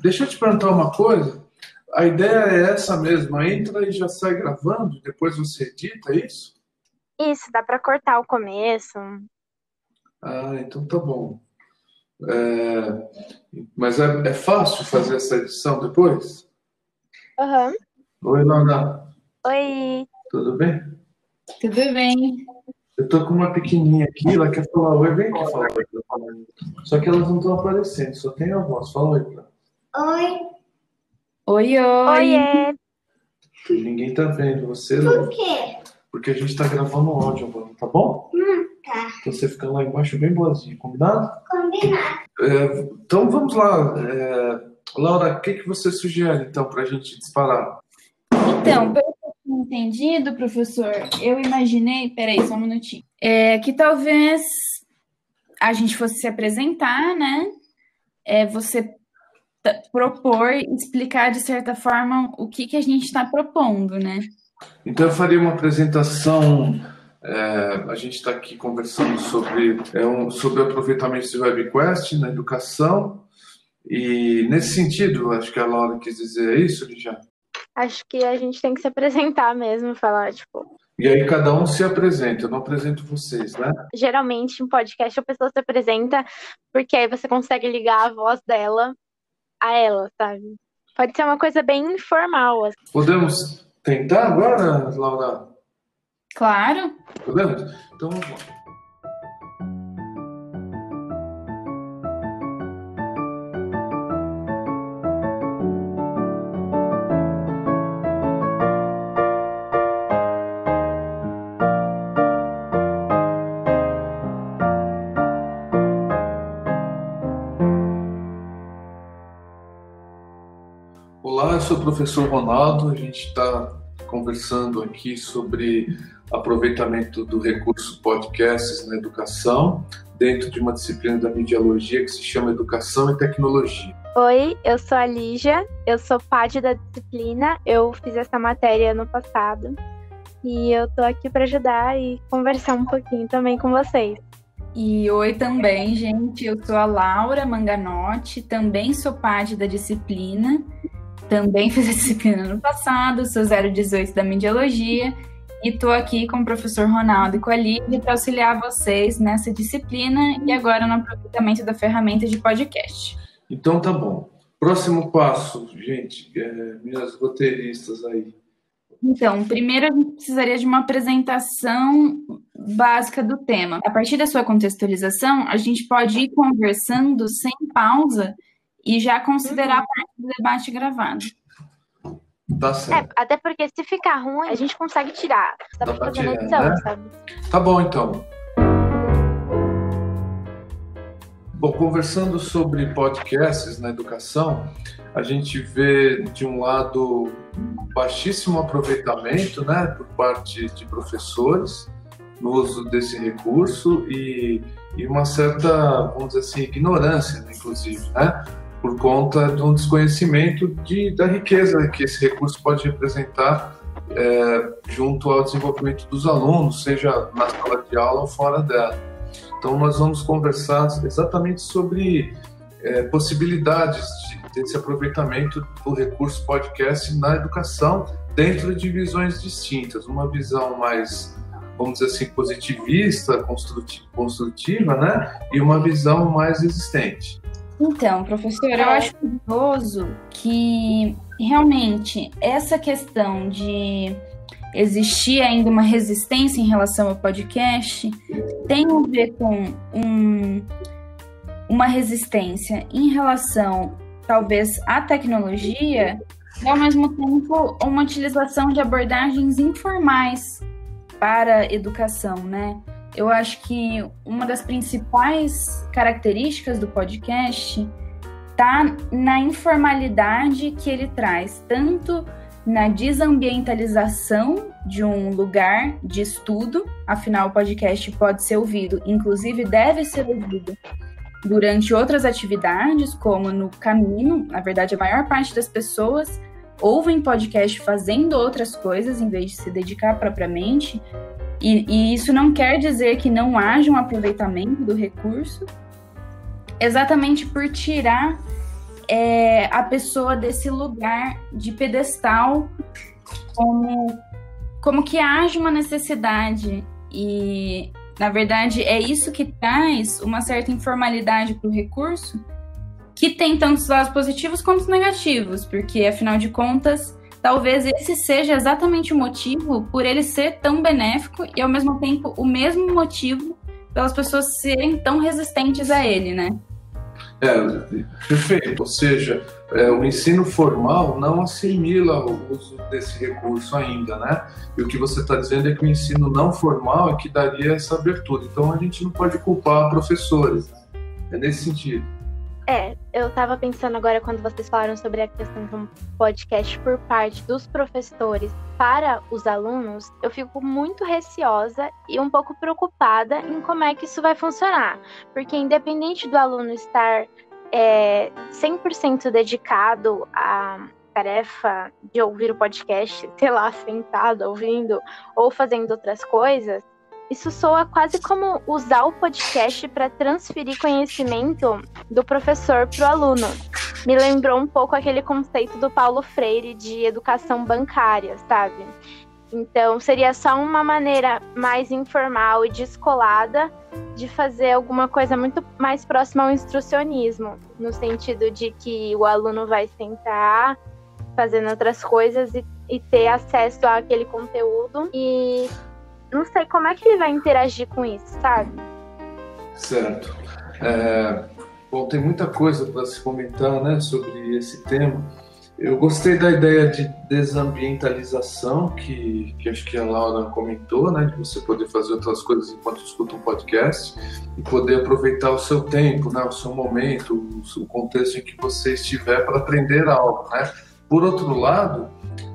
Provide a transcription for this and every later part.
deixa eu te perguntar uma coisa. A ideia é essa mesmo, entra e já sai gravando, depois você edita é isso? Isso, dá para cortar o começo. Ah, então tá bom. É... Mas é, é, fácil fazer essa edição depois? Aham. Uhum. Oi, Laura. Oi. Tudo bem? Tudo bem. Eu tô com uma pequenininha aqui, ela quer falar oi, vem aqui falar oi. Só que elas não estão aparecendo, só tem a voz. Fala oi pra Oi. Oi, oi. Oiê. Ninguém tá vendo você, Por quê? Porque a gente tá gravando áudio agora, tá bom? Hum, tá. Então você fica lá embaixo bem boazinha, combinado? Combinado. É, então vamos lá. É, Laura, o que, que você sugere então pra gente disparar? Então, pelo que eu entendido, professor, eu imaginei. Peraí, só um minutinho. É, que talvez a gente fosse se apresentar, né? É, você propor, explicar de certa forma o que, que a gente está propondo, né? Então eu faria uma apresentação. É, a gente está aqui conversando sobre, é um, sobre o aproveitamento de WebQuest na educação. E nesse sentido, acho que a Laura quis dizer isso, já. Acho que a gente tem que se apresentar mesmo, falar, tipo. E aí cada um se apresenta, eu não apresento vocês, né? Geralmente, em podcast, a pessoa se apresenta porque aí você consegue ligar a voz dela a ela, sabe? Pode ser uma coisa bem informal. Assim. Podemos tentar agora, Laura? Claro. Podemos? Então vamos lá. Sou o professor Ronaldo, a gente está conversando aqui sobre aproveitamento do recurso podcasts na educação, dentro de uma disciplina da mediologia que se chama Educação e Tecnologia. Oi, eu sou a Lígia, eu sou parte da disciplina, eu fiz essa matéria no passado e eu tô aqui para ajudar e conversar um pouquinho também com vocês. E oi também, gente, eu sou a Laura Manganotti, também sou parte da disciplina também fiz a disciplina no passado, sou 018 da Mediologia e estou aqui com o professor Ronaldo e com a Lívia para auxiliar vocês nessa disciplina e agora no aproveitamento da ferramenta de podcast. Então tá bom. Próximo passo, gente, é, minhas roteiristas aí. Então, primeiro a gente precisaria de uma apresentação básica do tema. A partir da sua contextualização, a gente pode ir conversando sem pausa e já considerar do debate gravado. Tá certo. É, até porque se ficar ruim, a gente consegue tirar. Dá, Dá pra fazer tirar, edição, né? sabe? Tá bom, então. Bom, conversando sobre podcasts na educação, a gente vê, de um lado, baixíssimo aproveitamento né, por parte de professores no uso desse recurso e, e uma certa, vamos dizer assim, ignorância, inclusive, né? Por conta de um desconhecimento de, da riqueza que esse recurso pode representar é, junto ao desenvolvimento dos alunos, seja na sala de aula ou fora dela. Então, nós vamos conversar exatamente sobre é, possibilidades de, desse aproveitamento do recurso podcast na educação dentro de visões distintas. Uma visão mais, vamos dizer assim, positivista, construtiva, né? E uma visão mais existente. Então, professor, eu acho curioso que realmente essa questão de existir ainda uma resistência em relação ao podcast tem a ver com um, uma resistência em relação, talvez, à tecnologia e, ao mesmo tempo, uma utilização de abordagens informais para a educação, né? Eu acho que uma das principais características do podcast está na informalidade que ele traz, tanto na desambientalização de um lugar de estudo, afinal o podcast pode ser ouvido, inclusive deve ser ouvido durante outras atividades, como no caminho, na verdade a maior parte das pessoas ouvem podcast fazendo outras coisas em vez de se dedicar propriamente e, e isso não quer dizer que não haja um aproveitamento do recurso, exatamente por tirar é, a pessoa desse lugar de pedestal, como, como que haja uma necessidade. E, na verdade, é isso que traz uma certa informalidade para o recurso, que tem tantos lados positivos quanto negativos, porque, afinal de contas, talvez esse seja exatamente o motivo por ele ser tão benéfico e, ao mesmo tempo, o mesmo motivo pelas pessoas serem tão resistentes a ele, né? É, perfeito. Ou seja, é, o ensino formal não assimila o uso desse recurso ainda, né? E o que você está dizendo é que o ensino não formal é que daria essa abertura. Então a gente não pode culpar professores. Né? É nesse sentido. É, eu estava pensando agora quando vocês falaram sobre a questão de um podcast por parte dos professores para os alunos, eu fico muito receosa e um pouco preocupada em como é que isso vai funcionar. Porque independente do aluno estar é, 100% dedicado à tarefa de ouvir o podcast, sei lá, sentado, ouvindo ou fazendo outras coisas, isso soa quase como usar o podcast para transferir conhecimento do professor para o aluno. Me lembrou um pouco aquele conceito do Paulo Freire de educação bancária, sabe? Então, seria só uma maneira mais informal e descolada de fazer alguma coisa muito mais próxima ao instrucionismo, no sentido de que o aluno vai sentar fazendo outras coisas e, e ter acesso àquele conteúdo e não sei como é que ele vai interagir com isso, sabe? Certo. É, bom, tem muita coisa para se comentar né, sobre esse tema. Eu gostei da ideia de desambientalização, que, que acho que a Laura comentou, né, de você poder fazer outras coisas enquanto escuta um podcast e poder aproveitar o seu tempo, né, o seu momento, o, o contexto em que você estiver para aprender algo. Né? Por outro lado,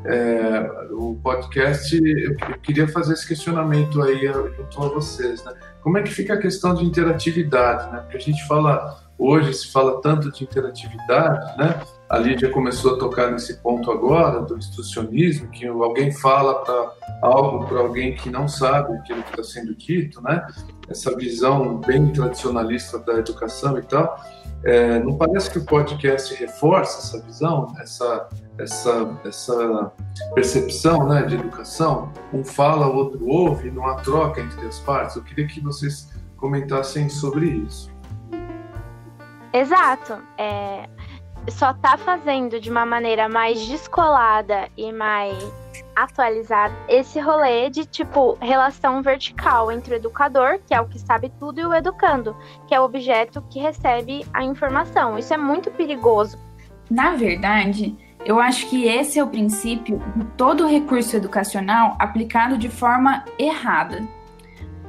é, o podcast, eu, queria fazer esse questionamento aí junto a vocês, né? Como é que fica a questão de interatividade, né? Porque a gente fala, hoje se fala tanto de interatividade, né? A Lídia começou a tocar nesse ponto agora, do instrucionismo, que alguém fala para algo para alguém que não sabe aquilo que está sendo dito, né? Essa visão bem tradicionalista da educação e tal. É, não parece que o podcast reforça essa visão, essa, essa, essa percepção né, de educação? Um fala, o outro ouve, não há troca entre as partes. Eu queria que vocês comentassem sobre isso. Exato. É, só está fazendo de uma maneira mais descolada e mais atualizada esse rolê de tipo relação vertical entre o educador, que é o que sabe tudo, e o educando, que é o objeto que recebe a informação. Isso é muito perigoso. Na verdade, eu acho que esse é o princípio de todo recurso educacional aplicado de forma errada.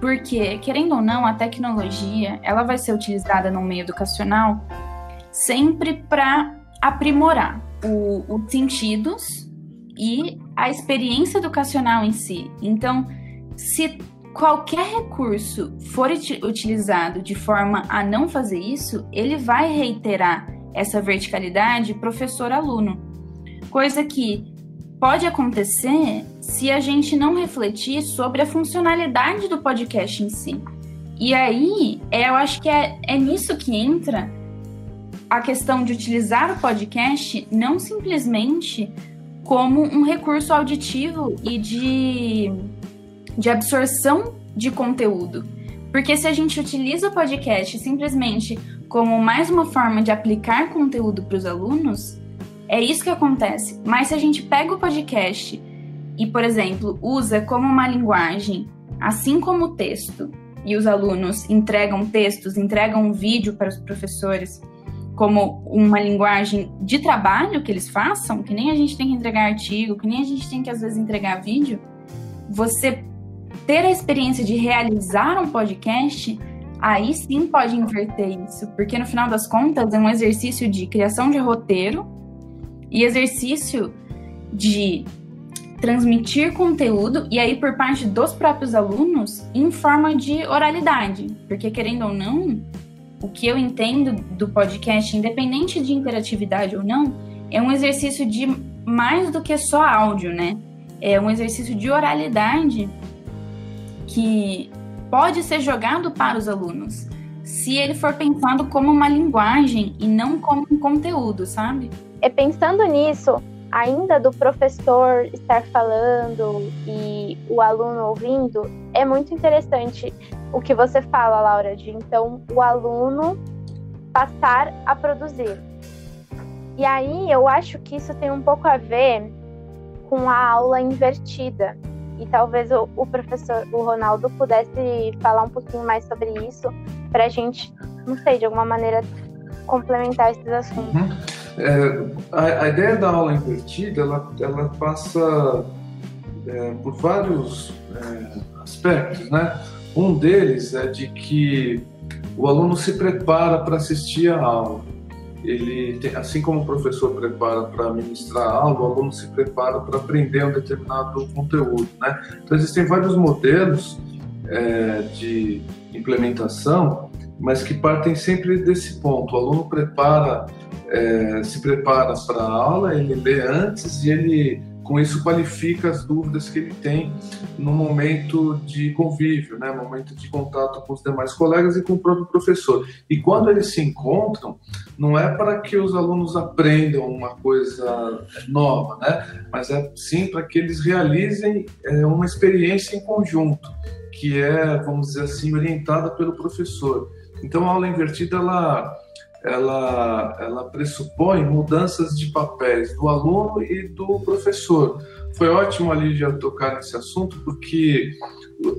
Porque, querendo ou não, a tecnologia ela vai ser utilizada no meio educacional sempre para aprimorar os sentidos e a experiência educacional em si. Então, se qualquer recurso for utilizado de forma a não fazer isso, ele vai reiterar essa verticalidade professor-aluno. Coisa que pode acontecer se a gente não refletir sobre a funcionalidade do podcast em si. E aí, eu acho que é, é nisso que entra a questão de utilizar o podcast não simplesmente como um recurso auditivo e de, de absorção de conteúdo. Porque se a gente utiliza o podcast simplesmente como mais uma forma de aplicar conteúdo para os alunos, é isso que acontece. Mas se a gente pega o podcast e, por exemplo, usa como uma linguagem, assim como o texto, e os alunos entregam textos, entregam um vídeo para os professores, como uma linguagem de trabalho que eles façam, que nem a gente tem que entregar artigo, que nem a gente tem que às vezes entregar vídeo, você ter a experiência de realizar um podcast, aí sim pode inverter isso, porque no final das contas é um exercício de criação de roteiro e exercício de transmitir conteúdo e aí por parte dos próprios alunos em forma de oralidade, porque querendo ou não, o que eu entendo do podcast, independente de interatividade ou não, é um exercício de mais do que só áudio, né? É um exercício de oralidade que pode ser jogado para os alunos. se ele for pensado como uma linguagem e não como um conteúdo, sabe? É pensando nisso, ainda do professor estar falando e o aluno ouvindo, é muito interessante o que você fala, Laura, de então o aluno passar a produzir. E aí eu acho que isso tem um pouco a ver com a aula invertida. E talvez o, o professor, o Ronaldo, pudesse falar um pouquinho mais sobre isso, para a gente, não sei, de alguma maneira complementar esses assuntos. Uhum. É, a, a, ideia da aula invertida, ela, ela passa é, por vários é, aspectos, né? Um deles é de que o aluno se prepara para assistir a aula ele tem, assim como o professor prepara para ministrar a aula, o aluno se prepara para aprender um determinado conteúdo, né? Então existem vários modelos é, de implementação, mas que partem sempre desse ponto. O aluno prepara, é, se prepara para a aula, ele lê antes e ele com isso qualifica as dúvidas que ele tem no momento de convívio, né, momento de contato com os demais colegas e com o próprio professor. E quando eles se encontram, não é para que os alunos aprendam uma coisa nova, né, mas é sim para que eles realizem é, uma experiência em conjunto, que é, vamos dizer assim, orientada pelo professor. Então a aula invertida ela ela, ela pressupõe mudanças de papéis do aluno e do professor. Foi ótimo ali já tocar nesse assunto, porque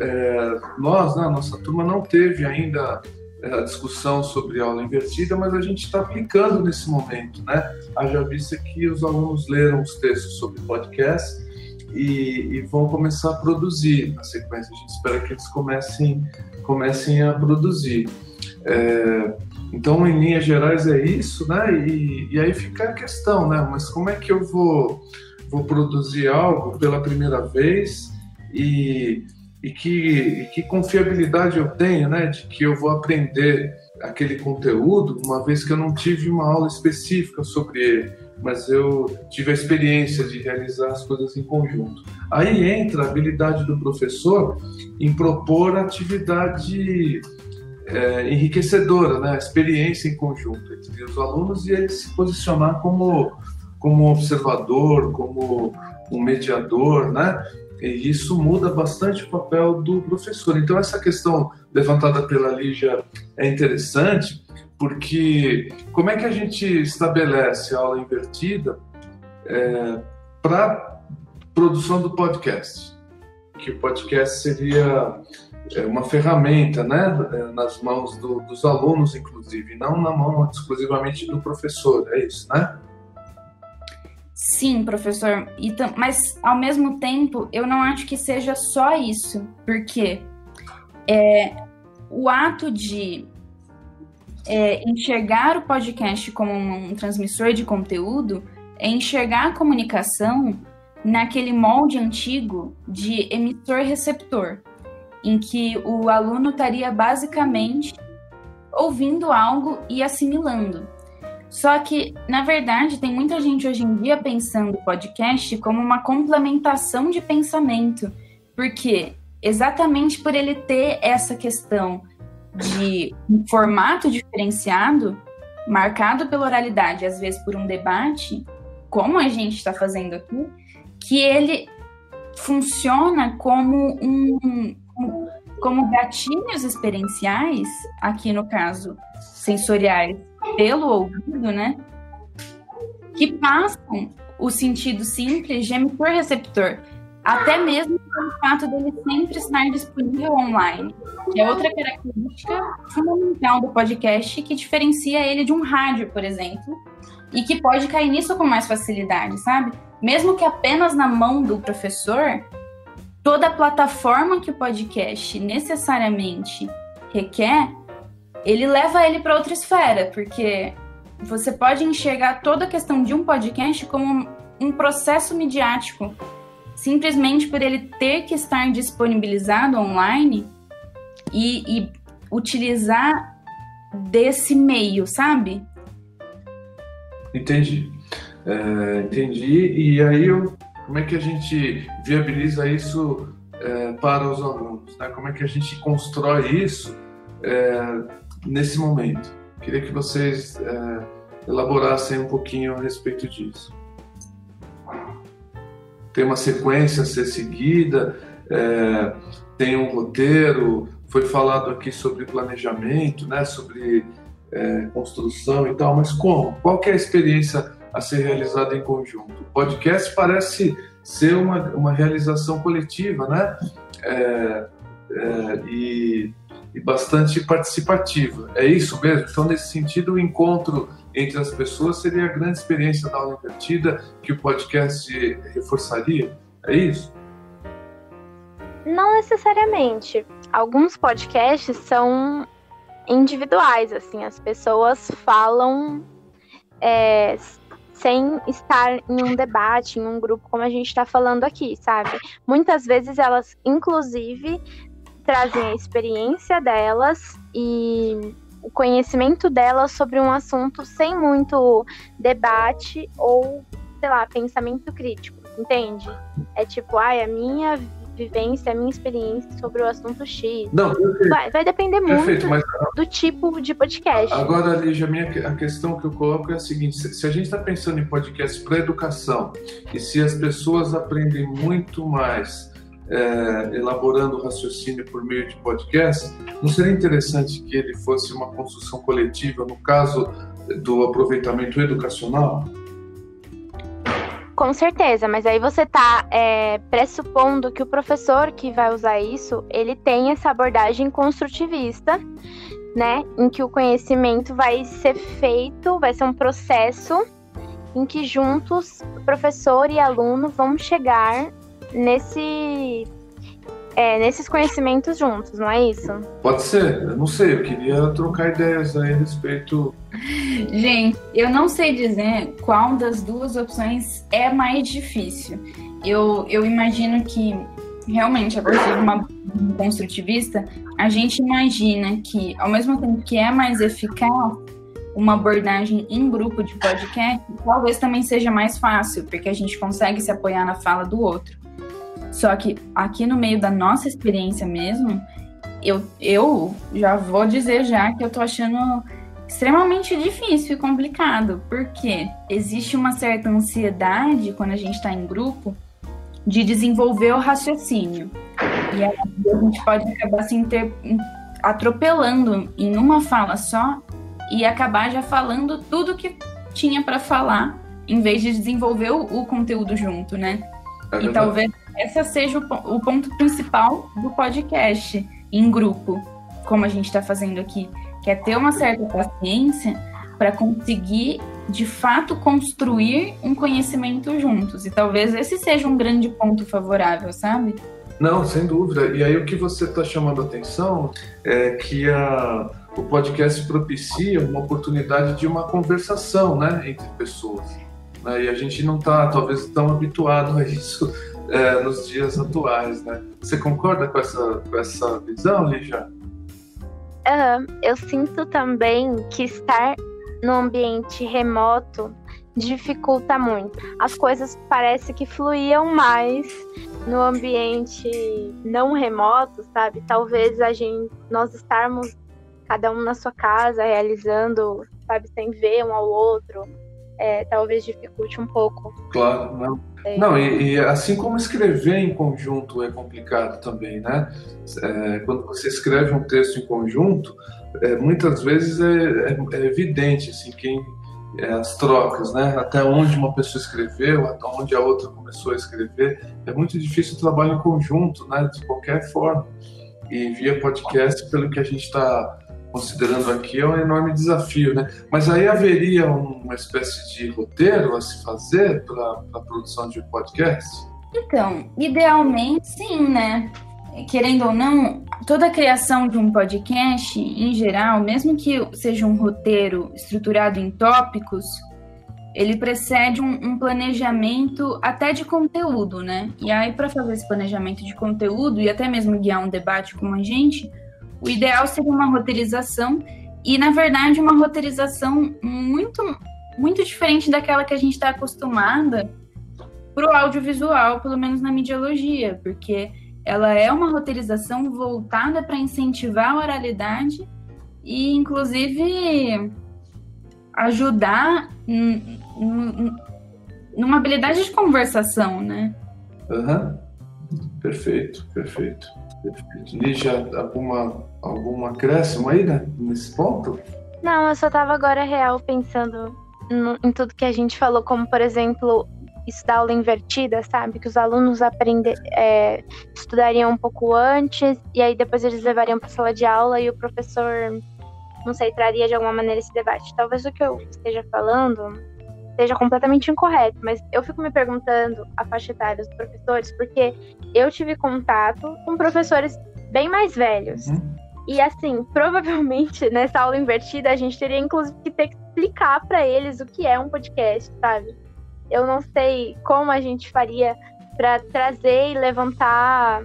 é, nós, né, nossa turma, não teve ainda é, a discussão sobre aula invertida, mas a gente está aplicando nesse momento, né? Haja vista que os alunos leram os textos sobre podcast e, e, vão começar a produzir na sequência. A gente espera que eles comecem, comecem a produzir. É, então, em linhas gerais, é isso, né? E, e aí fica a questão, né? Mas como é que eu vou, vou produzir algo pela primeira vez e, e, que, e que confiabilidade eu tenho, né? De que eu vou aprender aquele conteúdo, uma vez que eu não tive uma aula específica sobre ele, mas eu tive a experiência de realizar as coisas em conjunto. Aí entra a habilidade do professor em propor atividade é, enriquecedora, né? a experiência em conjunto entre os alunos e ele se posicionar como, como observador, como um mediador, né? E isso muda bastante o papel do professor. Então, essa questão levantada pela Lígia é interessante, porque como é que a gente estabelece a aula invertida é, para produção do podcast? Que o podcast seria é uma ferramenta né, é, nas mãos do, dos alunos, inclusive, não na mão exclusivamente do professor, é isso, né? Sim, professor. E, mas, ao mesmo tempo, eu não acho que seja só isso, porque é, o ato de é, enxergar o podcast como um, um transmissor de conteúdo é enxergar a comunicação naquele molde antigo de emissor-receptor em que o aluno estaria basicamente ouvindo algo e assimilando. Só que, na verdade, tem muita gente hoje em dia pensando o podcast como uma complementação de pensamento, porque exatamente por ele ter essa questão de um formato diferenciado, marcado pela oralidade, às vezes por um debate, como a gente está fazendo aqui, que ele funciona como um, como gatilhos experienciais, aqui no caso sensoriais, pelo ouvido, né? Que passam o sentido simples de emissor-receptor, até mesmo pelo fato dele sempre estar disponível online, que é outra característica fundamental do podcast que diferencia ele de um rádio, por exemplo, e que pode cair nisso com mais facilidade, sabe? Mesmo que apenas na mão do professor, toda a plataforma que o podcast necessariamente requer, ele leva ele para outra esfera, porque você pode enxergar toda a questão de um podcast como um processo midiático, simplesmente por ele ter que estar disponibilizado online e, e utilizar desse meio, sabe? Entendi. É, entendi. E aí eu como é que a gente viabiliza isso é, para os alunos? Né? Como é que a gente constrói isso é, nesse momento. Queria que vocês é, elaborassem um pouquinho a respeito disso. Tem uma sequência a ser seguida, é, tem um roteiro, foi falado aqui sobre planejamento, né, sobre é, construção e tal, mas como? Qual é a experiência a ser realizada em conjunto? O podcast parece ser uma, uma realização coletiva, né? É, é, e, e, bastante participativa. É isso mesmo? Então, nesse sentido, o encontro entre as pessoas seria a grande experiência da aula invertida que o podcast reforçaria? É isso? Não necessariamente. Alguns podcasts são individuais, assim, as pessoas falam é, sem estar em um debate, em um grupo, como a gente está falando aqui, sabe? Muitas vezes elas, inclusive, trazem a experiência delas e o conhecimento delas sobre um assunto sem muito debate ou, sei lá, pensamento crítico, entende? É tipo, ai, a minha vivência, a minha experiência sobre o assunto X. Não, vai, vai, depender perfeito, muito mas... do tipo de podcast. Agora, Lígia, a, minha, a questão que eu coloco é a seguinte: se, se a gente está pensando em podcast para educação e se as pessoas aprendem muito mais é, elaborando o raciocínio por meio de podcast, não seria interessante que ele fosse uma construção coletiva, no caso do aproveitamento educacional? Com certeza, mas aí você está é, pressupondo que o professor que vai usar isso, ele tem essa abordagem construtivista, né? Em que o conhecimento vai ser feito, vai ser um processo em que juntos, professor e aluno vão chegar nesse é, nesses conhecimentos juntos, não é isso? Pode ser, eu não sei, eu queria trocar ideias aí a respeito. Gente, eu não sei dizer qual das duas opções é mais difícil. Eu, eu imagino que realmente, a partir de uma construtivista, a gente imagina que, ao mesmo tempo que é mais eficaz, uma abordagem em grupo de podcast, talvez também seja mais fácil, porque a gente consegue se apoiar na fala do outro. Só que aqui no meio da nossa experiência mesmo, eu, eu já vou dizer já que eu tô achando extremamente difícil e complicado, porque existe uma certa ansiedade quando a gente está em grupo de desenvolver o raciocínio. E aí a gente pode acabar se inter... atropelando em uma fala só e acabar já falando tudo que tinha para falar, em vez de desenvolver o, o conteúdo junto, né? É e talvez essa seja o, o ponto principal do podcast em grupo, como a gente está fazendo aqui, que é ter uma certa paciência para conseguir de fato construir um conhecimento juntos. E talvez esse seja um grande ponto favorável, sabe? Não, sem dúvida. E aí o que você está chamando a atenção é que a, o podcast propicia uma oportunidade de uma conversação né, entre pessoas. Né? E a gente não está, talvez, tão habituado a isso é, nos dias atuais, né? Você concorda com essa, com essa visão, Lígia? Uhum. Eu sinto também que estar no ambiente remoto dificulta muito. As coisas parece que fluíam mais no ambiente não remoto, sabe? Talvez a gente, nós estarmos cada um na sua casa realizando, sabe, sem ver um ao outro, é, talvez dificulte um pouco. Claro, não. É. Não, e, e, assim como escrever em conjunto é complicado também, né? É, quando você escreve um texto em conjunto, é, muitas vezes é, é, é evidente assim, quem, as trocas, né? Até onde uma pessoa escreveu, até onde a outra começou a escrever. É muito difícil o trabalho em conjunto, né? De qualquer forma. E via podcast, pelo que a gente está considerando aqui, é um enorme desafio, né? Mas aí haveria uma espécie de roteiro a se fazer para a produção de podcast? Então, idealmente sim, né? Querendo ou não, toda a criação de um podcast, em geral, mesmo que seja um roteiro estruturado em tópicos, ele precede um, um, planejamento até de conteúdo, né? E aí, para fazer esse planejamento de conteúdo e até mesmo guiar um debate com a gente, o ideal seria uma roteirização e, na verdade, uma roteirização muito, muito diferente daquela que a gente está acostumada para o audiovisual, pelo menos na mediologia, porque ela é uma roteirização voltada para incentivar a oralidade e, inclusive, ajudar numa habilidade de conversação, né? Uhum. Perfeito, perfeito. perfeito. Lígia, alguma, alguma acréscimo aí né, nesse ponto? Não, eu só estava agora real pensando no, em tudo que a gente falou, como por exemplo, estudar aula invertida, sabe? Que os alunos aprender, é, estudariam um pouco antes e aí depois eles levariam para a sala de aula e o professor, não sei, traria de alguma maneira esse debate. Talvez o que eu esteja falando seja completamente incorreto, mas eu fico me perguntando a faixa etária dos professores, porque eu tive contato com professores bem mais velhos. Uhum. E assim, provavelmente nessa aula invertida a gente teria inclusive que ter que explicar para eles o que é um podcast, sabe? Eu não sei como a gente faria para trazer e levantar,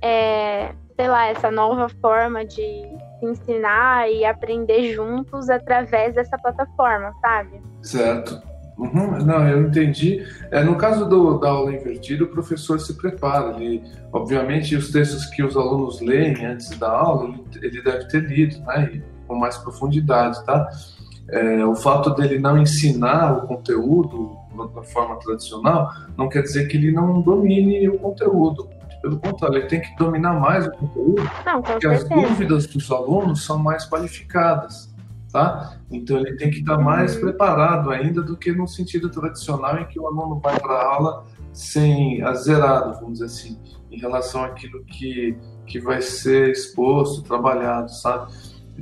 é, sei lá, essa nova forma de ensinar e aprender juntos através dessa plataforma, sabe? Certo. Uhum, não, eu entendi. É, no caso do, da aula invertida, o professor se prepara. Ele, obviamente, os textos que os alunos leem antes da aula, ele, ele deve ter lido, né? E, com mais profundidade, tá? É, o fato dele não ensinar o conteúdo da forma tradicional não quer dizer que ele não domine o conteúdo. Pelo contrário, ele tem que dominar mais o conteúdo, não, porque as dúvidas dos alunos são mais qualificadas tá? Então ele tem que estar mais uhum. preparado ainda do que no sentido tradicional em que o aluno vai para a aula sem azerado, vamos dizer assim, em relação àquilo que, que vai ser exposto, trabalhado, sabe?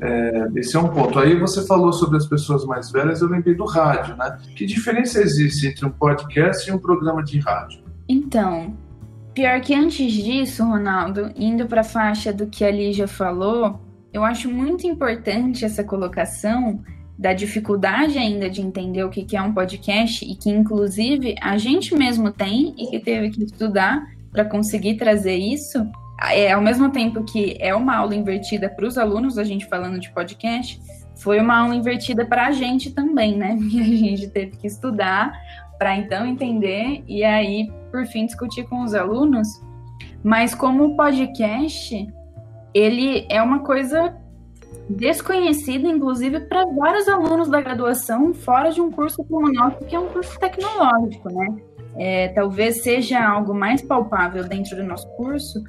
É, esse é um ponto. Aí você falou sobre as pessoas mais velhas, eu lembrei do rádio, né? Que diferença existe entre um podcast e um programa de rádio? Então, pior que antes disso, Ronaldo, indo para a faixa do que a Lígia falou, eu acho muito importante essa colocação da dificuldade ainda de entender o que é um podcast e que, inclusive, a gente mesmo tem e que teve que estudar para conseguir trazer isso. É, ao mesmo tempo que é uma aula invertida para os alunos, a gente falando de podcast, foi uma aula invertida para a gente também, né? E a gente teve que estudar para então entender e aí, por fim, discutir com os alunos. Mas como podcast, ele é uma coisa desconhecida, inclusive, para vários alunos da graduação fora de um curso como o nosso, que é um curso tecnológico, né? É, talvez seja algo mais palpável dentro do nosso curso,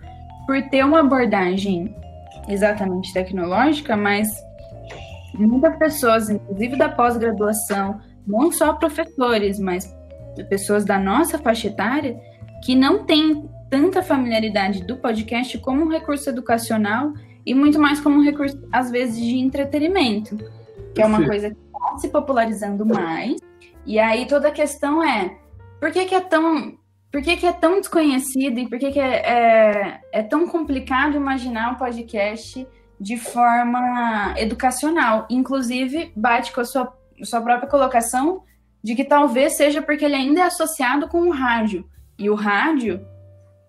por ter uma abordagem exatamente tecnológica, mas muitas pessoas, inclusive da pós-graduação, não só professores, mas pessoas da nossa faixa etária, que não têm tanta familiaridade do podcast como um recurso educacional e muito mais como um recurso, às vezes, de entretenimento, que é uma coisa que está se popularizando mais. E aí toda a questão é por que, que é tão. Por que, que é tão desconhecido e por que, que é, é, é tão complicado imaginar o um podcast de forma educacional? Inclusive, bate com a sua, sua própria colocação de que talvez seja porque ele ainda é associado com o rádio. E o rádio,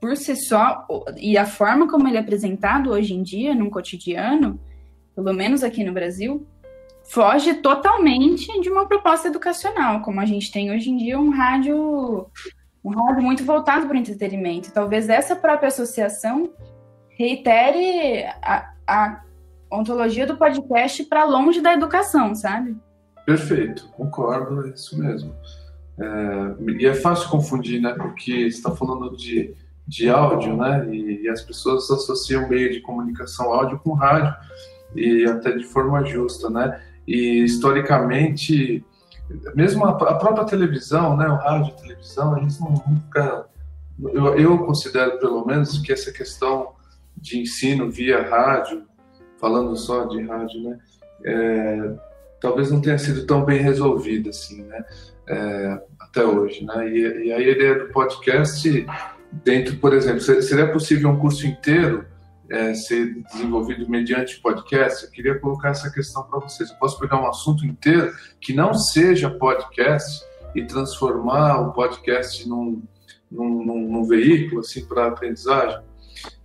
por si só, e a forma como ele é apresentado hoje em dia, num cotidiano, pelo menos aqui no Brasil, foge totalmente de uma proposta educacional, como a gente tem hoje em dia um rádio, um rádio muito voltado para o entretenimento. Talvez essa própria associação reitere a, a ontologia do podcast para longe da educação, sabe? Perfeito, concordo, é isso mesmo. É, e é fácil confundir, né? Porque você está falando de de áudio, né? E, e, as pessoas associam meio de comunicação áudio com rádio e até de forma justa, né? E historicamente, mesmo a, a própria televisão, né? O rádio, a televisão, não, nunca, eu, eu considero pelo menos que essa questão de ensino via rádio, falando só de rádio, né? É, talvez não tenha sido tão bem resolvida assim, né? É, até hoje, né? E, e a ideia do podcast dentro, por exemplo, seria possível um curso inteiro é, ser desenvolvido mediante podcast? Eu queria colocar essa questão para vocês. Eu posso pegar um assunto inteiro que não seja podcast e transformar o podcast num, num, num, num veículo assim para aprendizagem?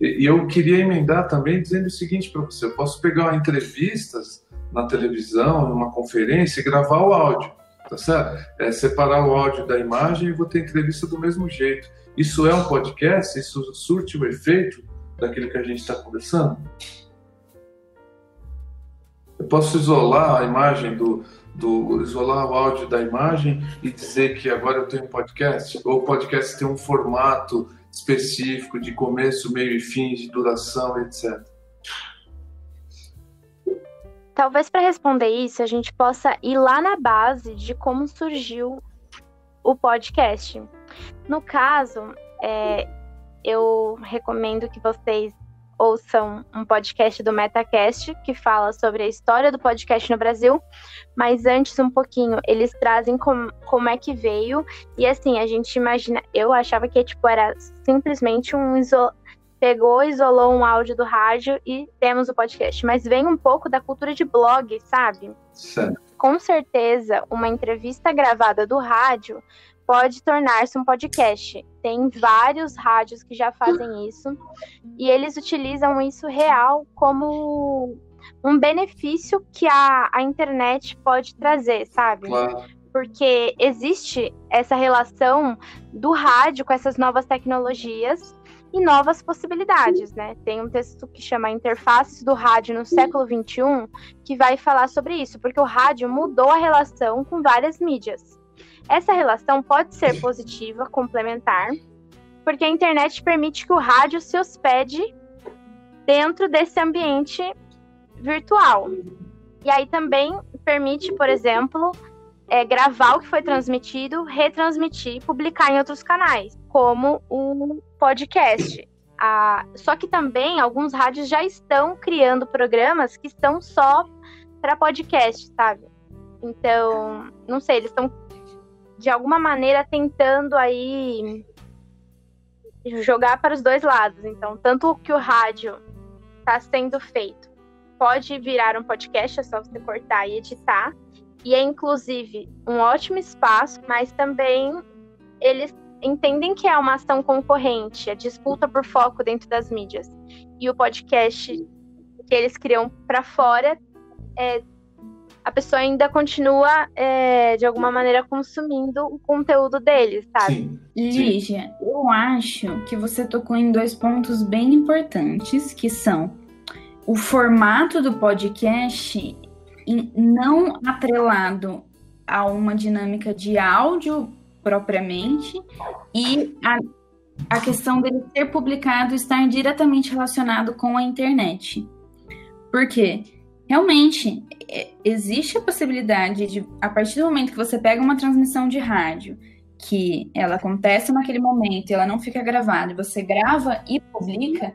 E, e eu queria emendar também dizendo o seguinte para você: eu posso pegar entrevistas na televisão, numa conferência e gravar o áudio, tá certo? É, separar o áudio da imagem e vou ter entrevista do mesmo jeito. Isso é um podcast? Isso surte o efeito daquilo que a gente está conversando? Eu posso isolar a imagem do, do isolar o áudio da imagem e dizer que agora eu tenho um podcast? Ou o podcast tem um formato específico de começo, meio e fim, de duração, etc. Talvez para responder isso a gente possa ir lá na base de como surgiu o podcast. No caso, é, eu recomendo que vocês ouçam um podcast do Metacast que fala sobre a história do podcast no Brasil, mas antes um pouquinho eles trazem com, como é que veio e assim a gente imagina, eu achava que tipo era simplesmente um iso, pegou, isolou um áudio do rádio e temos o podcast, mas vem um pouco da cultura de blog, sabe? Certo. Com certeza, uma entrevista gravada do rádio pode tornar-se um podcast. Tem vários rádios que já fazem isso e eles utilizam isso real como um benefício que a, a internet pode trazer, sabe? Claro. Porque existe essa relação do rádio com essas novas tecnologias e novas possibilidades, né? Tem um texto que chama Interfaces do Rádio no século XXI, que vai falar sobre isso, porque o rádio mudou a relação com várias mídias. Essa relação pode ser positiva, complementar, porque a internet permite que o rádio se hospede dentro desse ambiente virtual. E aí também permite, por exemplo, é, gravar o que foi transmitido, retransmitir e publicar em outros canais, como o podcast. Ah, só que também alguns rádios já estão criando programas que estão só para podcast, sabe? Então, não sei, eles estão de alguma maneira tentando aí jogar para os dois lados. Então, tanto que o rádio está sendo feito pode virar um podcast, é só você cortar e editar. E é inclusive um ótimo espaço, mas também eles entendem que é uma ação concorrente, a disputa por foco dentro das mídias. E o podcast que eles criam para fora é, a pessoa ainda continua, é, de alguma maneira, consumindo o conteúdo deles, sabe? Sim. Lígia, eu acho que você tocou em dois pontos bem importantes, que são o formato do podcast não atrelado a uma dinâmica de áudio propriamente e a, a questão dele ser publicado estar diretamente relacionado com a internet. Por quê? Realmente, é, existe a possibilidade de, a partir do momento que você pega uma transmissão de rádio, que ela acontece naquele momento e ela não fica gravada, você grava e publica,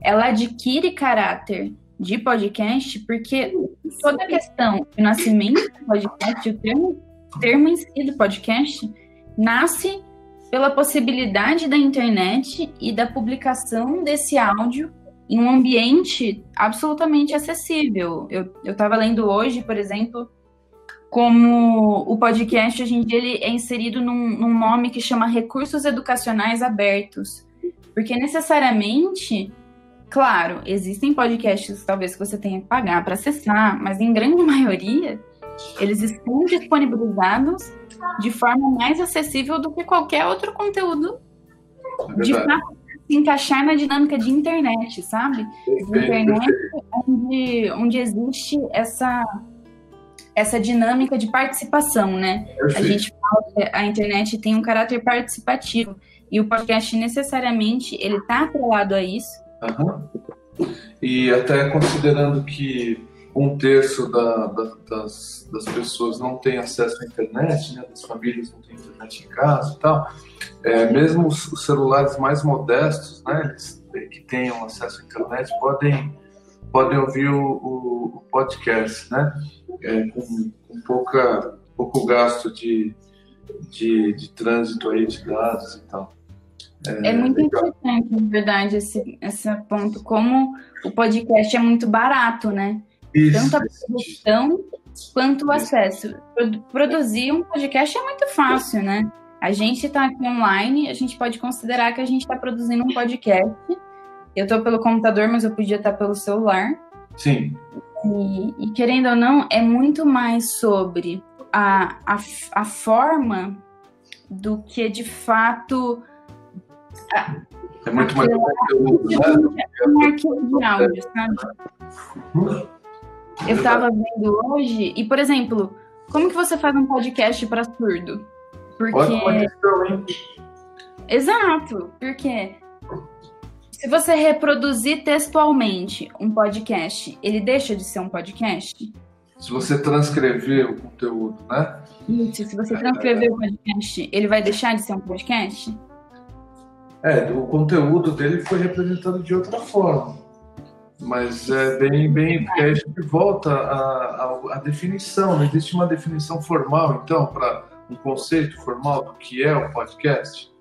ela adquire caráter de podcast, porque toda a questão do nascimento do podcast, o termo, termo em si do podcast, nasce pela possibilidade da internet e da publicação desse áudio em um ambiente absolutamente acessível. Eu estava lendo hoje, por exemplo, como o podcast hoje em dia ele é inserido num, num nome que chama Recursos Educacionais Abertos. Porque necessariamente, claro, existem podcasts talvez que você tenha que pagar para acessar, mas em grande maioria eles estão disponibilizados de forma mais acessível do que qualquer outro conteúdo é de fato se encaixar na dinâmica de internet, sabe? De internet onde, onde existe essa, essa dinâmica de participação, né? A gente fala que a internet tem um caráter participativo e o podcast necessariamente ele está atrelado a isso. Uhum. E até considerando que um terço da, da, das, das pessoas não tem acesso à internet, né? Das famílias não têm internet em casa e tal é, mesmo os, os, celulares mais modestos, né, eles, que tenham acesso à internet, podem, podem ouvir o, o, o podcast, né, é, com, com, pouca, pouco gasto de, de, de trânsito aí de dados e tal. É, é muito legal. importante, na verdade, esse, esse ponto, como o podcast é muito barato, né? Tanto a produção quanto o acesso. Produzir um podcast é muito fácil, né? A gente está aqui online, a gente pode considerar que a gente está produzindo um podcast. Eu estou pelo computador, mas eu podia estar pelo celular. Sim. E, e, querendo ou não, é muito mais sobre a, a, a forma do que de fato. A, é muito mais conteúdo, né? De áudio, sabe? Eu estava vendo hoje, e por exemplo, como que você faz um podcast para surdo? Porque. Exato, porque se você reproduzir textualmente um podcast, ele deixa de ser um podcast? Se você transcrever o conteúdo, né? Isso, se você transcrever o podcast, ele vai deixar de ser um podcast? É, o conteúdo dele foi representado de outra forma. Mas é bem, bem, porque a gente volta à, definição, não existe uma definição formal, então, para um conceito formal do que é o podcast?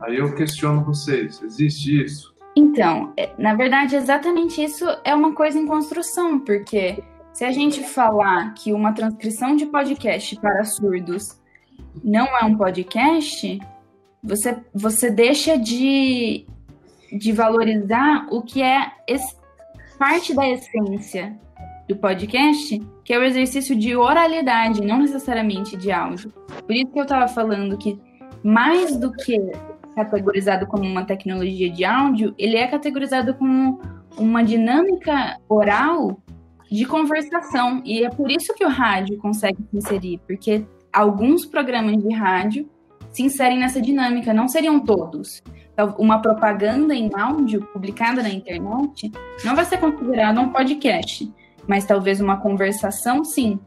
Aí eu questiono vocês, existe isso? Então, é, na verdade, exatamente isso é uma coisa em construção, porque se a gente falar que uma transcrição de podcast para surdos não é um podcast, você, você deixa de, de valorizar o que é parte da essência do podcast, que é o exercício de oralidade, não necessariamente de áudio. Por isso que eu estava falando que mais do que categorizado como uma tecnologia de áudio, ele é categorizado como uma dinâmica oral de conversação. E é por isso que o rádio consegue se inserir, porque alguns programas de rádio se inserem nessa dinâmica, não seriam todos. Então, uma propaganda em áudio publicada na internet não vai ser considerada um podcast, mas talvez uma conversação, sim.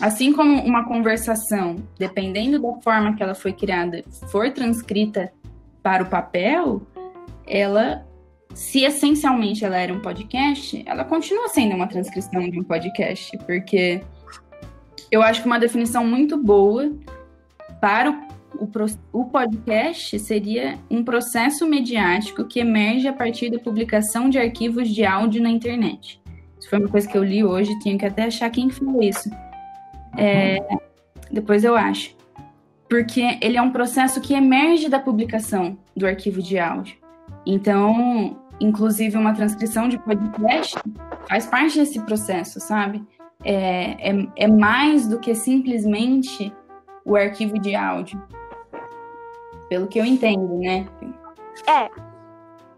Assim como uma conversação, dependendo da forma que ela foi criada, for transcrita para o papel, ela, se essencialmente ela era um podcast, ela continua sendo uma transcrição de um podcast, porque eu acho que uma definição muito boa para o o, podcast seria um processo mediático que emerge a partir da publicação de arquivos de áudio na internet. Isso foi uma coisa que eu li hoje, tinha que até achar quem falou isso. É, depois eu acho. Porque ele é um processo que emerge da publicação do arquivo de áudio. Então, inclusive, uma transcrição de podcast faz parte desse processo, sabe? É, é, é mais do que simplesmente o arquivo de áudio pelo que eu entendo, né? É,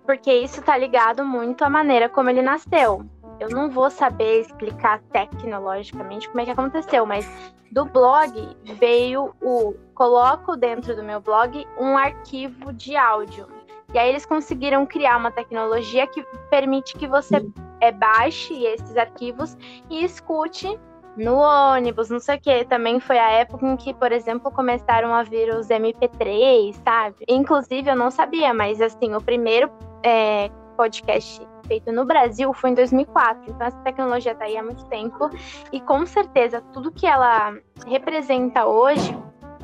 porque isso tá ligado muito à maneira como ele nasceu. Eu não vou saber explicar tecnologicamente como é que aconteceu, mas do blog veio o coloco dentro do meu blog um arquivo de áudio. E aí eles conseguiram criar uma tecnologia que permite que você é, baixe esses arquivos e escute no ônibus, não sei o que. Também foi a época em que, por exemplo, começaram a vir os MP3, sabe? Inclusive, eu não sabia, mas assim, o primeiro é, podcast feito no Brasil foi em 2004. Então, essa tecnologia está aí há muito tempo. E com certeza, tudo que ela representa hoje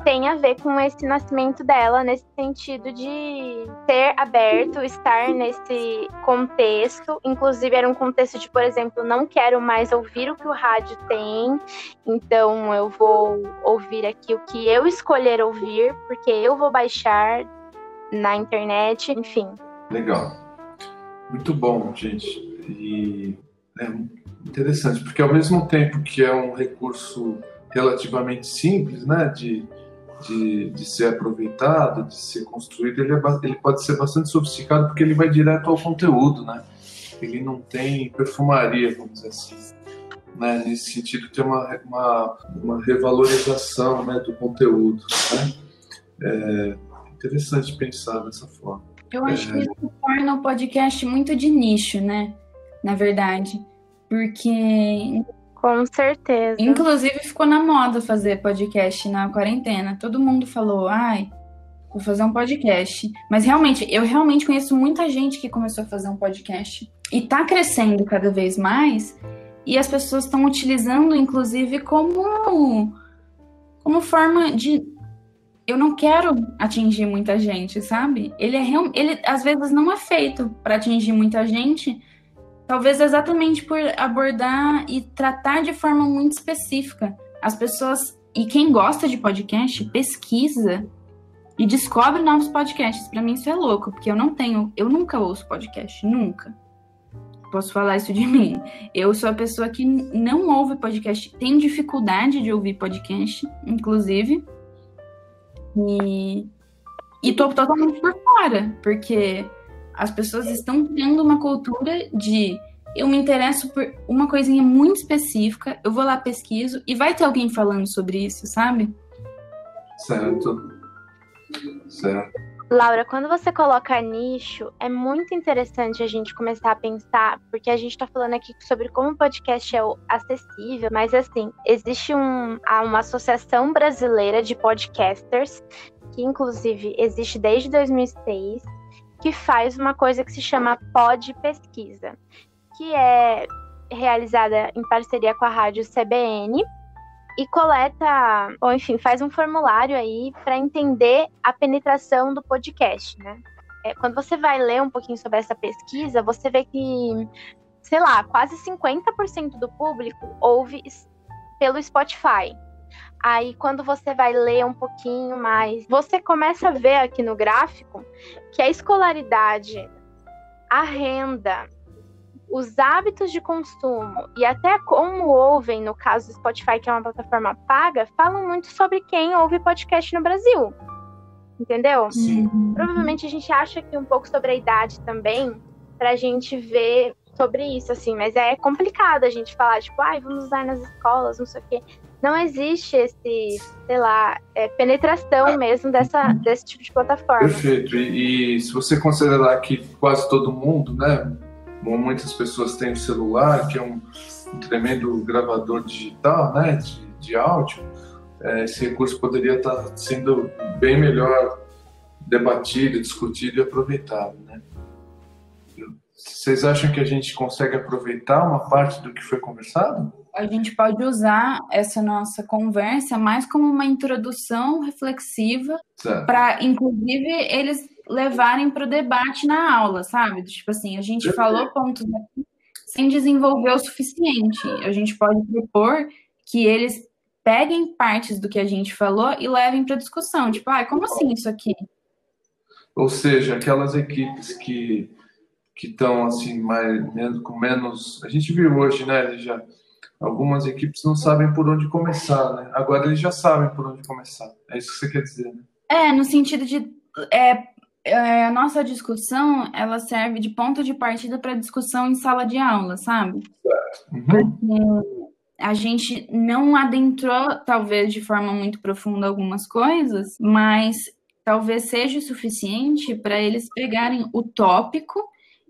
tem a ver com esse nascimento dela, nesse sentido de ser aberto, estar nesse contexto. Inclusive, era um contexto de, por exemplo, não quero mais ouvir o que o rádio tem, então eu vou ouvir aqui o que eu escolher ouvir, porque eu vou baixar na internet, enfim. Legal. Muito bom, gente. E é interessante, porque ao mesmo tempo que é um recurso relativamente simples, né, de de, de ser aproveitado, de ser construído, ele, é, ele pode ser bastante sofisticado porque ele vai direto ao conteúdo, né? Ele não tem perfumaria, vamos dizer assim. Né? Nesse sentido, tem uma, uma, uma revalorização né, do conteúdo. Né? É interessante pensar dessa forma. Eu acho é... que isso torna o podcast muito de nicho, né? Na verdade. Porque com certeza. Inclusive ficou na moda fazer podcast na quarentena. Todo mundo falou, ai, vou fazer um podcast. Mas realmente, eu realmente conheço muita gente que começou a fazer um podcast e tá crescendo cada vez mais. E as pessoas estão utilizando, inclusive, como, como forma de. Eu não quero atingir muita gente, sabe? Ele é real... ele às vezes não é feito para atingir muita gente, Talvez exatamente por abordar e tratar de forma muito específica. As pessoas. E quem gosta de podcast, pesquisa e descobre novos podcasts. Para mim isso é louco, porque eu não tenho. Eu nunca ouço podcast, nunca. Posso falar isso de mim. Eu sou a pessoa que não ouve podcast, tem dificuldade de ouvir podcast, inclusive. E, e tô totalmente por fora, porque as pessoas estão criando uma cultura de eu me interesso por uma coisinha muito específica, eu vou lá, pesquiso, e vai ter alguém falando sobre isso, sabe? Certo. Certo. Laura, quando você coloca nicho, é muito interessante a gente começar a pensar, porque a gente está falando aqui sobre como o podcast é acessível, mas assim, existe um, uma associação brasileira de podcasters, que inclusive existe desde 2006, que faz uma coisa que se chama Pod Pesquisa, que é realizada em parceria com a rádio CBN e coleta, ou enfim, faz um formulário aí para entender a penetração do podcast, né? É, quando você vai ler um pouquinho sobre essa pesquisa, você vê que, sei lá, quase 50% do público ouve pelo Spotify. Aí, quando você vai ler um pouquinho mais, você começa a ver aqui no gráfico que a escolaridade, a renda, os hábitos de consumo e até como ouvem, no caso do Spotify, que é uma plataforma paga, falam muito sobre quem ouve podcast no Brasil. Entendeu? Sim. Provavelmente a gente acha que um pouco sobre a idade também, pra gente ver sobre isso, assim, mas é complicado a gente falar, tipo, ai, vamos usar nas escolas, não sei o quê. Não existe esse, sei lá, é, penetração mesmo dessa, desse tipo de plataforma. Perfeito. E, e se você considerar que quase todo mundo, né, muitas pessoas têm o celular, que é um, um tremendo gravador digital, né, de, de áudio, é, esse recurso poderia estar sendo bem melhor debatido, discutido e aproveitado, né? Vocês acham que a gente consegue aproveitar uma parte do que foi conversado? A gente pode usar essa nossa conversa mais como uma introdução reflexiva para, inclusive, eles levarem para o debate na aula, sabe? Tipo assim, a gente falou pontos aqui sem desenvolver o suficiente. A gente pode propor que eles peguem partes do que a gente falou e levem para discussão. Tipo, ah, como assim isso aqui? Ou seja, aquelas equipes que que estão assim mais menos, com menos. A gente viu hoje, né? Já algumas equipes não sabem por onde começar, né? Agora eles já sabem por onde começar. É isso que você quer dizer, né? É, no sentido de é, é, a nossa discussão ela serve de ponto de partida para discussão em sala de aula, sabe? Uhum. Porque a gente não adentrou, talvez, de forma muito profunda algumas coisas, mas talvez seja o suficiente para eles pegarem o tópico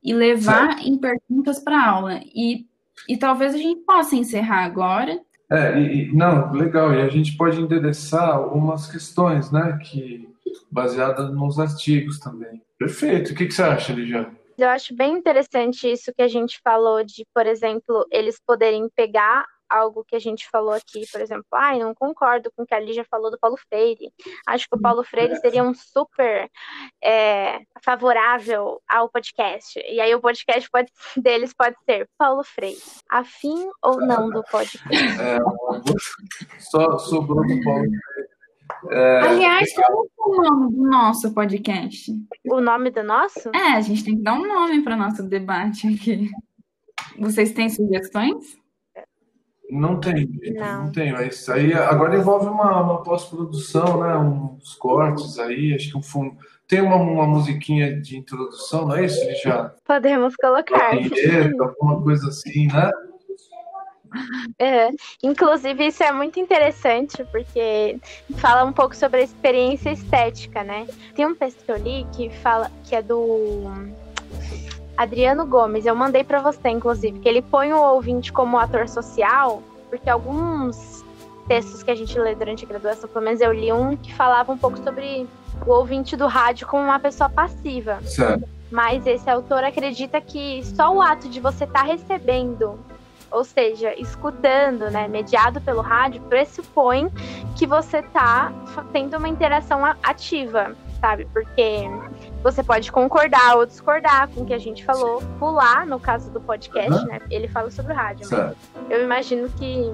e levar certo. em perguntas para aula. E, e talvez a gente possa encerrar agora. É, e, não, legal. E a gente pode endereçar algumas questões, né, que baseada nos artigos também. Perfeito. O que, que você acha, Ligia? Eu acho bem interessante isso que a gente falou de, por exemplo, eles poderem pegar algo que a gente falou aqui, por exemplo, ai, ah, não concordo com o que a Lígia falou do Paulo Freire. Acho que o Paulo Freire seria um super é, favorável ao podcast. E aí o podcast pode, deles pode ser Paulo Freire, afim ou não do podcast? É, só sobrou do Paulo Freire. É... Aliás, qual é o nome do nosso podcast? O nome do nosso? É, a gente tem que dar um nome para o nosso debate aqui. Vocês têm sugestões? Não tem, não, não tem. Mas aí agora envolve uma, uma pós-produção, né? Uns cortes aí, acho que um fundo. Tem uma, uma musiquinha de introdução, não é isso? Já podemos colocar. alguma coisa assim, né? É, inclusive, isso é muito interessante porque fala um pouco sobre a experiência estética, né? Tem um texto que eu li que fala que é do Adriano Gomes. Eu mandei para você, inclusive, que ele põe o ouvinte como ator social, porque alguns textos que a gente lê durante a graduação, pelo menos eu li um que falava um pouco sobre o ouvinte do rádio como uma pessoa passiva. Certo. Mas esse autor acredita que só o ato de você estar tá recebendo ou seja, escutando, né, mediado pelo rádio, pressupõe que você está tendo uma interação ativa, sabe? Porque você pode concordar ou discordar com o que a gente falou, pular, no caso do podcast, uhum. né? Ele fala sobre o rádio, mas eu imagino que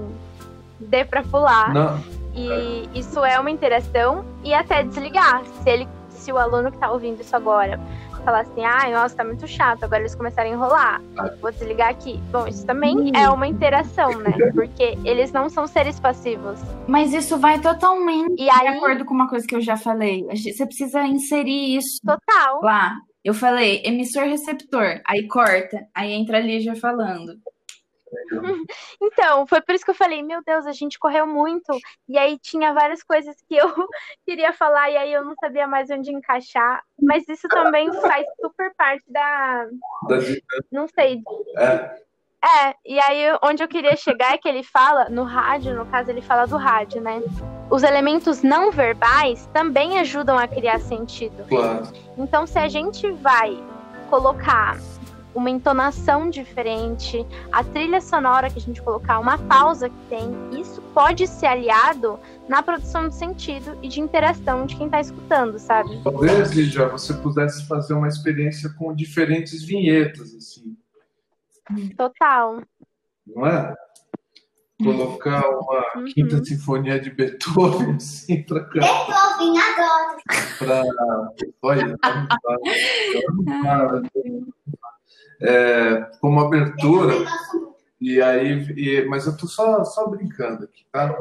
dê para pular. Não. E isso é uma interação e até desligar. Se ele, se o aluno que está ouvindo isso agora falar assim, ai, nossa, tá muito chato, agora eles começarem a enrolar, vou desligar aqui. Bom, isso também é uma interação, né? Porque eles não são seres passivos. Mas isso vai totalmente e aí... de acordo com uma coisa que eu já falei. Você precisa inserir isso Total. lá. Eu falei emissor receptor, aí corta, aí entra a Lígia falando. Então, foi por isso que eu falei, meu Deus, a gente correu muito, e aí tinha várias coisas que eu queria falar, e aí eu não sabia mais onde encaixar, mas isso também faz super parte da. Não sei. É. É, e aí onde eu queria chegar é que ele fala, no rádio, no caso, ele fala do rádio, né? Os elementos não verbais também ajudam a criar sentido. Claro. Então, se a gente vai colocar uma entonação diferente, a trilha sonora que a gente colocar, uma pausa que tem, isso pode ser aliado na produção de sentido e de interação de quem está escutando, sabe? Talvez, Lídia, você pudesse fazer uma experiência com diferentes vinhetas, assim. Total. Não é? Colocar uma uhum. quinta sinfonia de Beethoven, assim, pra Beethoven, agora! Pra... Olha, não para, não para é, como abertura. E aí, e, mas eu tô só, só brincando aqui, tá?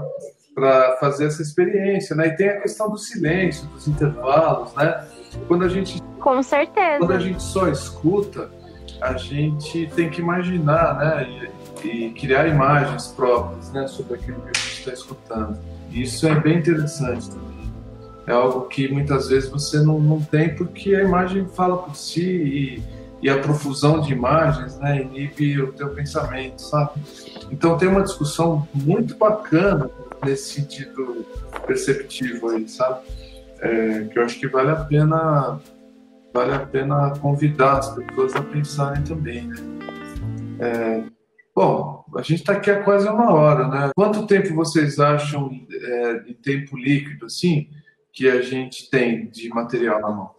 Para fazer essa experiência, né? E tem a questão do silêncio, dos intervalos, né? Quando a gente com certeza quando a gente só escuta, a gente tem que imaginar, né? E, e criar imagens próprias, né? Sobre aquilo que a gente está escutando. E isso é bem interessante também. É algo que muitas vezes você não, não tem porque a imagem fala por si e e a profusão de imagens né, inibe o teu pensamento, sabe? Então tem uma discussão muito bacana nesse sentido perceptivo aí, sabe? É, que eu acho que vale a pena vale a pena convidar as pessoas a pensarem também, né? É, bom, a gente está aqui há quase uma hora, né? Quanto tempo vocês acham é, de tempo líquido, assim, que a gente tem de material na mão?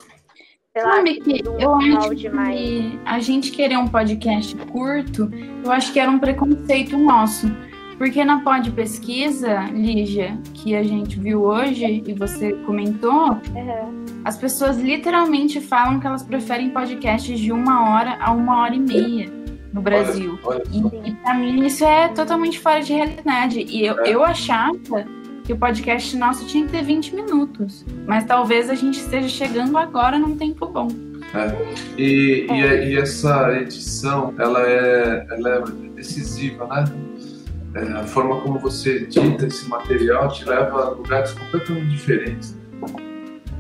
Sei lá, Sabe que eu acho que a gente querer um podcast curto, eu acho que era um preconceito nosso. Porque na pod pesquisa, Lígia, que a gente viu hoje e você comentou, uhum. as pessoas literalmente falam que elas preferem podcasts de uma hora a uma hora e meia no Brasil. Olha, olha. E, e pra mim isso é totalmente fora de realidade. E eu, é. eu achava que o podcast nosso tinha que ter 20 minutos. Mas talvez a gente esteja chegando agora num tempo bom. É. E, é. E, e, essa edição, ela é, ela é decisiva, né? É, a forma como você edita esse material te leva a lugares completamente diferentes.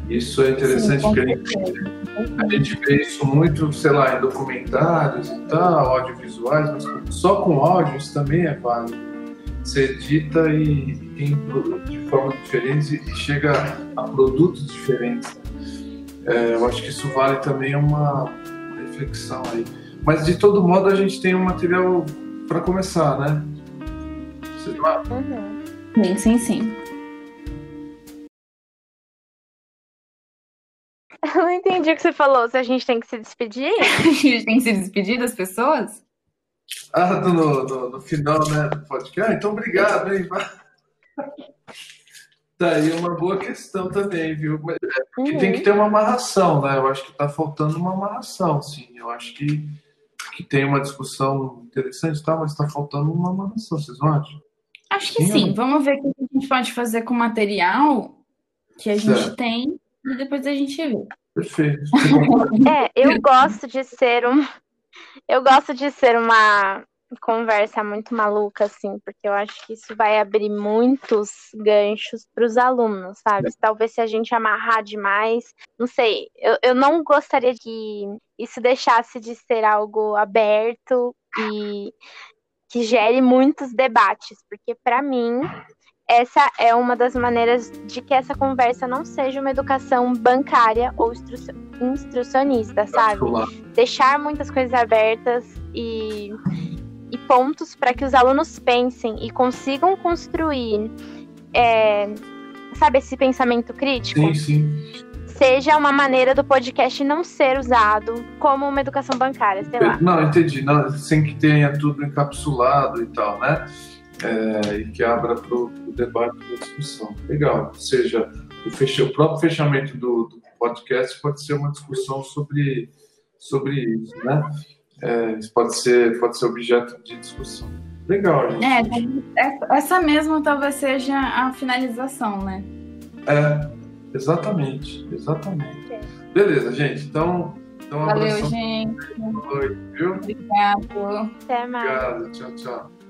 Isso é interessante Sim, porque a gente, a gente vê isso muito, sei lá, em documentários e tal, audiovisuais, mas só com áudio isso também é válido você edita e tem de forma diferente e chega a produtos diferentes. É, eu acho que isso vale também uma, reflexão aí. Mas de todo modo a gente tem um material para começar, né? Você não acha? Uhum. Sim, sim, sim. Eu não entendi o que você falou. Se a gente tem que se despedir? a gente tem que se despedir das pessoas? Ah, no, no, no, final né, do podcast. Ah, então, obrigado, hein? Tá aí uma boa questão também, viu? É, uhum. Tem que ter uma amarração, né? Eu acho que está faltando uma amarração, sim. Eu acho que, que tem uma discussão interessante, tá? mas está faltando uma amarração, vocês não acham? Acho que sim. sim. Vamos ver o que a gente pode fazer com o material que a gente certo. tem e depois a gente vê. Perfeito. é, eu gosto de ser um eu gosto de ser uma conversa muito maluca, assim, porque eu acho que isso vai abrir muitos ganchos para os alunos, sabe? Talvez se a gente amarrar demais, não sei, eu, eu não gostaria que isso deixasse de ser algo aberto e que gere muitos debates, porque para mim essa é uma das maneiras de que essa conversa não seja uma educação bancária ou instru instrucionista, sabe? Deixar muitas coisas abertas e, e pontos para que os alunos pensem e consigam construir, é, sabe, esse pensamento crítico? Sim, sim. Seja uma maneira do podcast não ser usado como uma educação bancária, sei lá. Não, entendi. Não, sem que tenha tudo encapsulado e tal, né? É, e que abra para o debate e discussão. Legal. Ou seja, o, fecha, o próprio fechamento do, do, podcast pode ser uma discussão sobre, sobre isso, né? É, isso pode ser, pode ser objeto de discussão. Legal, gente. É, essa mesma talvez seja a finalização, né? É, exatamente, exatamente. Beleza, gente. Então, Então, Valeu, abração. gente. Boa noite, viu? Obrigado. Até mais. Obrigado. Tchau, tchau.